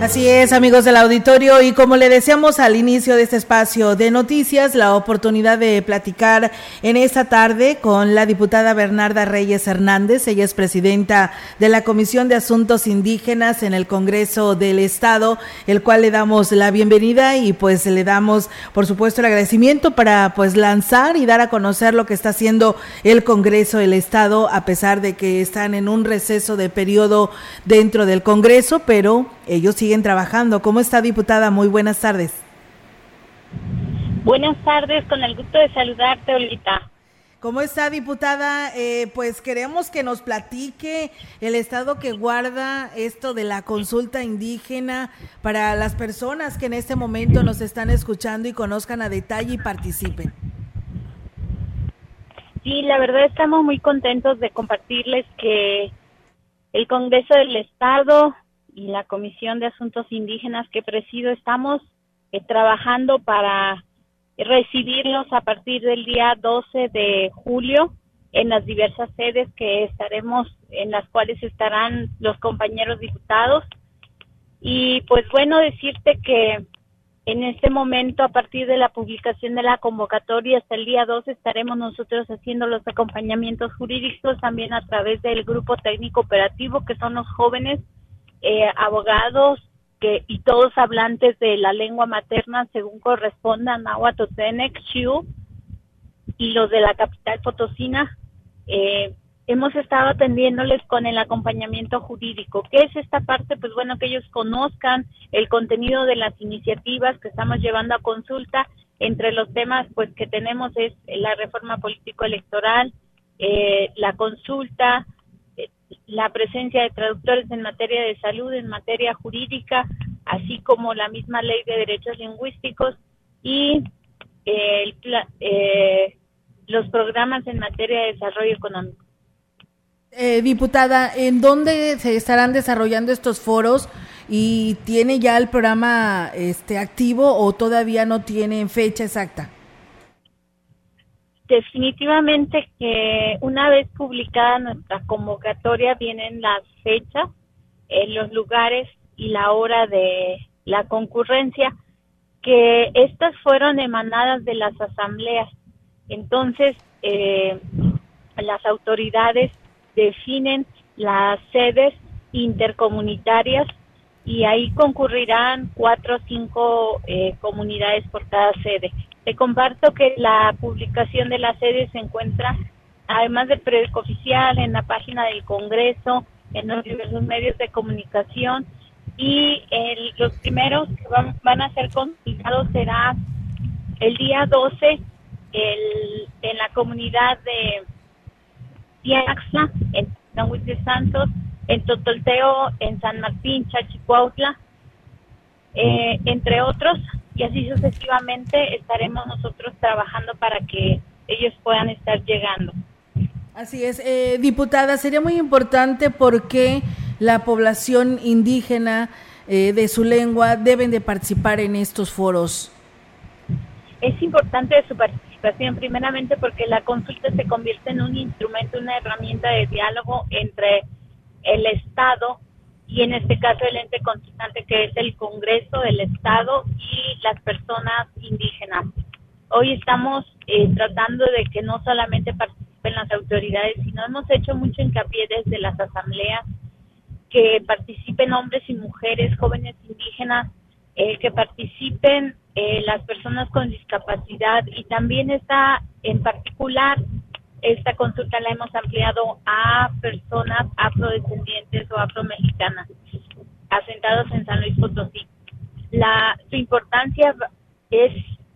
Así es, amigos del auditorio, y como le decíamos al inicio de este espacio de noticias, la oportunidad de platicar en esta tarde con la diputada Bernarda Reyes Hernández. Ella es presidenta de la Comisión de Asuntos Indígenas en el Congreso del Estado, el cual le damos la bienvenida y pues le damos, por supuesto, el agradecimiento para pues lanzar y dar a conocer lo que está haciendo el Congreso del Estado, a pesar de que están en un receso de periodo dentro del Congreso, pero ellos siguen trabajando. ¿Cómo está, diputada? Muy buenas tardes. Buenas tardes, con el gusto de saludarte, Olita. ¿Cómo está, diputada? Eh, pues queremos que nos platique el estado que guarda esto de la consulta indígena para las personas que en este momento nos están escuchando y conozcan a detalle y participen. Sí, la verdad estamos muy contentos de compartirles que el Congreso del Estado y la Comisión de Asuntos Indígenas que presido estamos eh, trabajando para recibirlos a partir del día 12 de julio en las diversas sedes que estaremos, en las cuales estarán los compañeros diputados. Y pues bueno, decirte que en este momento, a partir de la publicación de la convocatoria hasta el día 12, estaremos nosotros haciendo los acompañamientos jurídicos también a través del grupo técnico operativo, que son los jóvenes eh, abogados que, y todos hablantes de la lengua materna según correspondan Huatotenec, Chiu y los de la capital Potosina. Eh, hemos estado atendiéndoles con el acompañamiento jurídico. ¿Qué es esta parte? Pues bueno, que ellos conozcan el contenido de las iniciativas que estamos llevando a consulta. Entre los temas pues que tenemos es la reforma político-electoral, eh, la consulta, la presencia de traductores en materia de salud, en materia jurídica, así como la misma ley de derechos lingüísticos y eh, los programas en materia de desarrollo económico. Eh, diputada, ¿en dónde se estarán desarrollando estos foros y tiene ya el programa este activo o todavía no tiene fecha exacta? Definitivamente que una vez publicada nuestra convocatoria vienen las fechas, en los lugares y la hora de la concurrencia, que estas fueron emanadas de las asambleas. Entonces, eh, las autoridades definen las sedes intercomunitarias y ahí concurrirán cuatro o cinco eh, comunidades por cada sede. Comparto que la publicación de la sede se encuentra, además del periódico oficial, en la página del Congreso, en los diversos medios de comunicación y los primeros que van, a ser consultados será el día 12 el, en la comunidad de Tiaxla, en San Luis de Santos, en Totolteo, en San Martín, Chachicuautla, eh, entre otros y así sucesivamente estaremos nosotros trabajando para que ellos puedan estar llegando. Así es, eh, diputada, sería muy importante porque la población indígena eh, de su lengua deben de participar en estos foros. Es importante su participación, primeramente porque la consulta se convierte en un instrumento, una herramienta de diálogo entre el Estado y en este caso el ente consultante que es el Congreso del Estado y las personas indígenas. Hoy estamos eh, tratando de que no solamente participen las autoridades, sino hemos hecho mucho hincapié desde las asambleas, que participen hombres y mujeres, jóvenes indígenas, eh, que participen eh, las personas con discapacidad y también está en particular esta consulta la hemos ampliado a personas afrodescendientes o afromexicanas asentados en San Luis Potosí. La, su importancia es,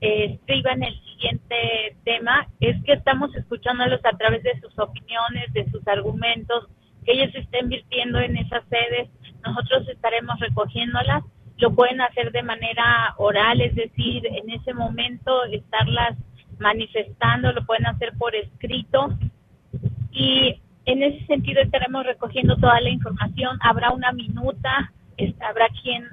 eh, en el siguiente tema, es que estamos escuchándolos a través de sus opiniones, de sus argumentos, que ellos estén virtiendo en esas sedes, nosotros estaremos recogiéndolas, lo pueden hacer de manera oral, es decir, en ese momento estarlas manifestando, lo pueden hacer por escrito y en ese sentido estaremos recogiendo toda la información. Habrá una minuta, habrá quien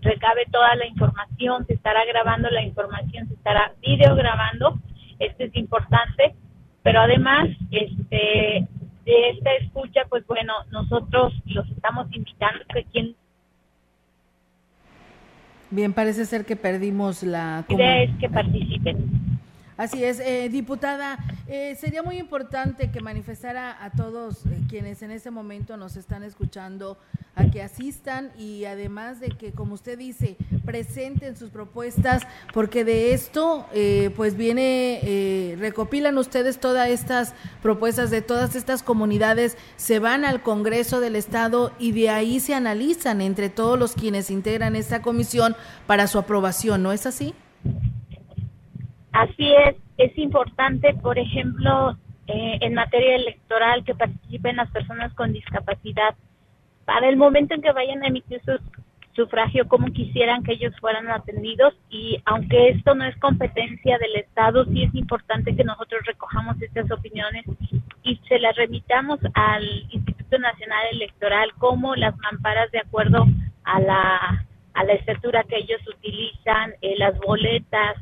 recabe toda la información, se estará grabando la información, se estará videograbando, esto es importante. Pero además, este, de esta escucha, pues bueno, nosotros los estamos invitando que quien Bien, parece ser que perdimos la... La idea es que participen. Así es, eh, diputada, eh, sería muy importante que manifestara a todos eh, quienes en este momento nos están escuchando a que asistan y además de que, como usted dice, presenten sus propuestas, porque de esto, pues viene, recopilan ustedes todas estas propuestas de todas estas comunidades, se van al Congreso del Estado y de ahí se analizan entre todos los quienes integran esta comisión para su aprobación, ¿no es así? Así es, es importante, por ejemplo, eh, en materia electoral que participen las personas con discapacidad. Para el momento en que vayan a emitir su sufragio como quisieran que ellos fueran atendidos y aunque esto no es competencia del Estado, sí es importante que nosotros recojamos estas opiniones y se las remitamos al Instituto Nacional Electoral como las mamparas de acuerdo a la a la estatura que ellos utilizan, eh, las boletas,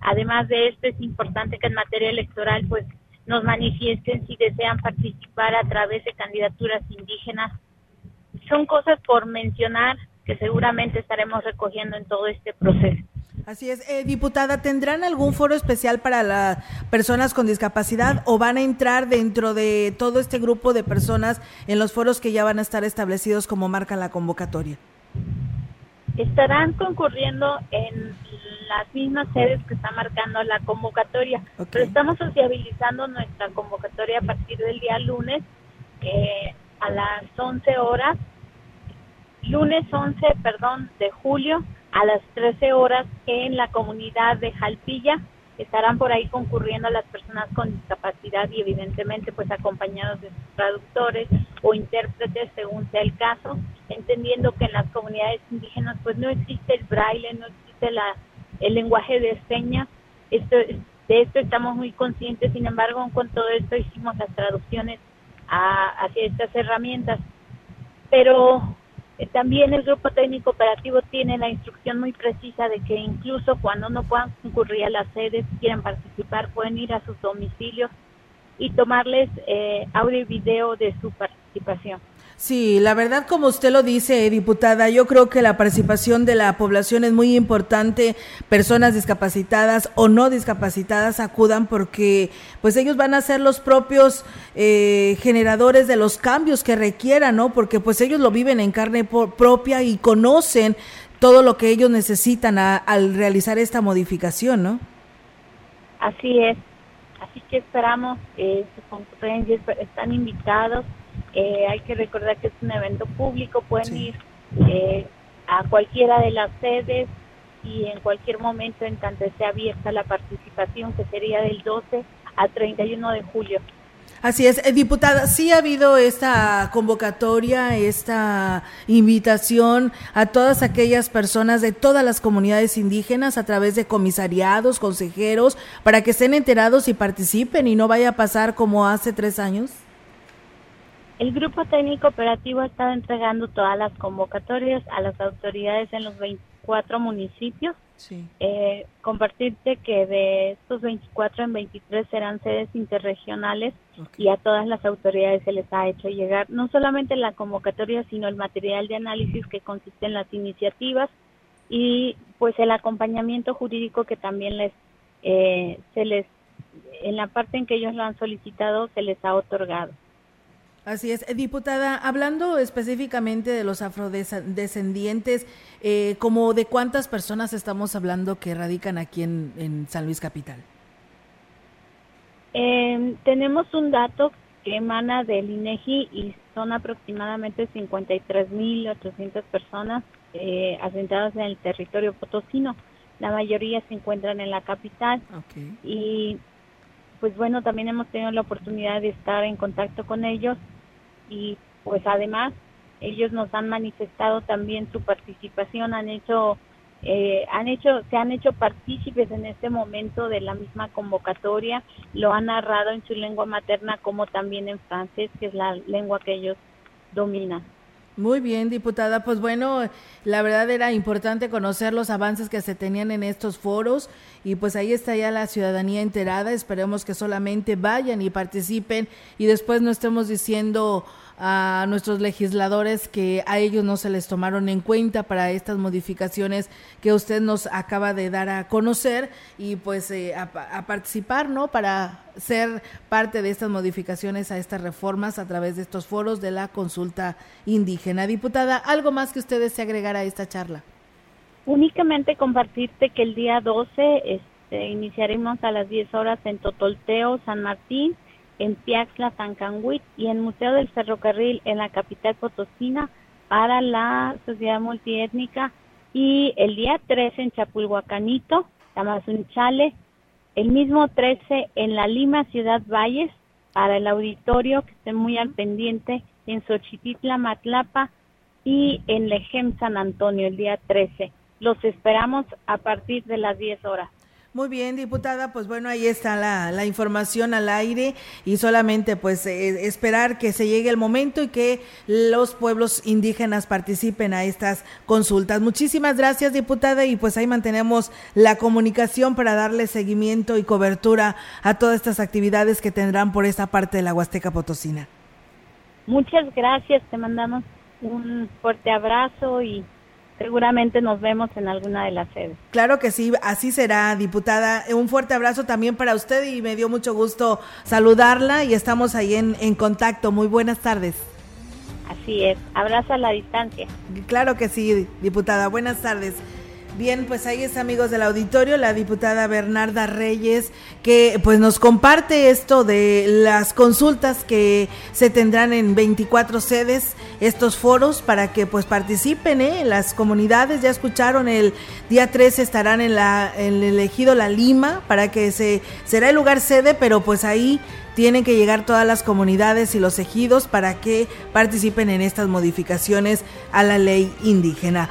Además de esto, es importante que en materia electoral, pues, nos manifiesten si desean participar a través de candidaturas indígenas. Son cosas por mencionar que seguramente estaremos recogiendo en todo este proceso. Así es, eh, diputada, ¿tendrán algún foro especial para las personas con discapacidad o van a entrar dentro de todo este grupo de personas en los foros que ya van a estar establecidos como marca la convocatoria? Estarán concurriendo en las mismas sedes que está marcando la convocatoria. Pero estamos sociabilizando nuestra convocatoria a partir del día lunes eh, a las 11 horas, lunes 11, perdón, de julio a las 13 horas en la comunidad de Jalpilla. Estarán por ahí concurriendo las personas con discapacidad y evidentemente pues acompañados de sus traductores o intérpretes según sea el caso, entendiendo que en las comunidades indígenas pues no existe el braille, no existe la el lenguaje de señas. Esto, de esto estamos muy conscientes, sin embargo, con todo esto hicimos las traducciones a, hacia estas herramientas. Pero eh, también el grupo técnico operativo tiene la instrucción muy precisa de que incluso cuando no puedan concurrir a las sedes, quieren participar, pueden ir a sus domicilios y tomarles eh, audio y video de su participación. Sí, la verdad, como usted lo dice, diputada, yo creo que la participación de la población es muy importante. Personas discapacitadas o no discapacitadas acudan porque, pues, ellos van a ser los propios eh, generadores de los cambios que requieran, ¿no? Porque, pues, ellos lo viven en carne propia y conocen todo lo que ellos necesitan al realizar esta modificación, ¿no? Así es. Así que esperamos eh, su están invitados eh, hay que recordar que es un evento público, pueden ir eh, a cualquiera de las sedes y en cualquier momento en tanto esté abierta la participación, que sería del 12 al 31 de julio. Así es, eh, diputada, sí ha habido esta convocatoria, esta invitación a todas aquellas personas de todas las comunidades indígenas a través de comisariados, consejeros, para que estén enterados y participen y no vaya a pasar como hace tres años. El grupo técnico operativo ha estado entregando todas las convocatorias a las autoridades en los 24 municipios. Sí. Eh, compartirte que de estos 24 en 23 serán sedes interregionales y a todas las autoridades se les ha hecho llegar no solamente la convocatoria, sino el material de análisis que consiste en las iniciativas y pues el acompañamiento jurídico que también les eh, se les en la parte en que ellos lo han solicitado se les ha otorgado. Así es, eh, diputada, hablando específicamente de los afrodescendientes, eh, como de cuántas personas estamos hablando que radican aquí en, San Luis Capital. Em, tenemos un dato que emana del INEGI y son aproximadamente 53.800 personas eh, asentadas en el territorio potosino. La mayoría se encuentran en la capital. Y pues bueno, también hemos tenido la oportunidad de estar en contacto con ellos y pues además ellos nos han manifestado también su participación, han hecho eh, han hecho, se han hecho partícipes en este momento de la misma convocatoria, lo han narrado en su lengua materna como también en francés, que es la lengua que ellos dominan. Muy bien, diputada. Pues bueno, la verdad era importante conocer los avances que se tenían en estos foros y pues ahí está ya la ciudadanía enterada. Esperemos que solamente vayan y participen y después no estemos diciendo a nuestros legisladores que a ellos no se les tomaron en cuenta para estas modificaciones que usted nos acaba de dar a conocer y pues eh, a, participar, ¿no? Para ser parte de estas modificaciones a estas reformas a través de estos foros de la consulta indígena. Diputada, ¿algo más que ustedes se agregar a esta charla? Únicamente compartirte que el día 12 este, iniciaremos a las 10 horas en Totolteo, San Martín, en Piaxla, Tancanhuit y en Museo del Ferrocarril en la capital potosina para la sociedad multiétnica y el día 13 en Chapulhuacanito, Tamazunchale, el mismo 13 en la Lima Ciudad Valles para el auditorio que esté muy al pendiente en Xochititla, Matlapa y en Lejem San Antonio el día 13. Los esperamos a partir de las 10 horas. Muy bien, diputada, pues bueno, ahí está la, información al aire y solamente pues eh, esperar que se llegue el momento y que los pueblos indígenas participen a estas consultas. Muchísimas gracias, diputada, y pues ahí mantenemos la comunicación para darle seguimiento y cobertura a todas estas actividades que tendrán por esta parte de la Huasteca Potosina. Muchas gracias, te mandamos un fuerte abrazo y seguramente nos vemos en alguna de las sedes. Claro que sí, así será, diputada. Un fuerte abrazo también para usted y me dio mucho gusto saludarla y estamos ahí en, en contacto. Muy buenas tardes. Así es, abrazo a la distancia. Claro que sí, diputada. Buenas tardes. Bien, pues ahí es amigos del auditorio, la diputada Bernarda Reyes, que pues nos comparte esto de las consultas que se tendrán en 24 sedes, estos foros para que pues participen, ¿eh? Las comunidades ya escucharon el día 13 estarán en la en el ejido La Lima para que se será el lugar sede, pero pues ahí tienen que llegar todas las comunidades y los ejidos para que participen en estas modificaciones a la ley indígena.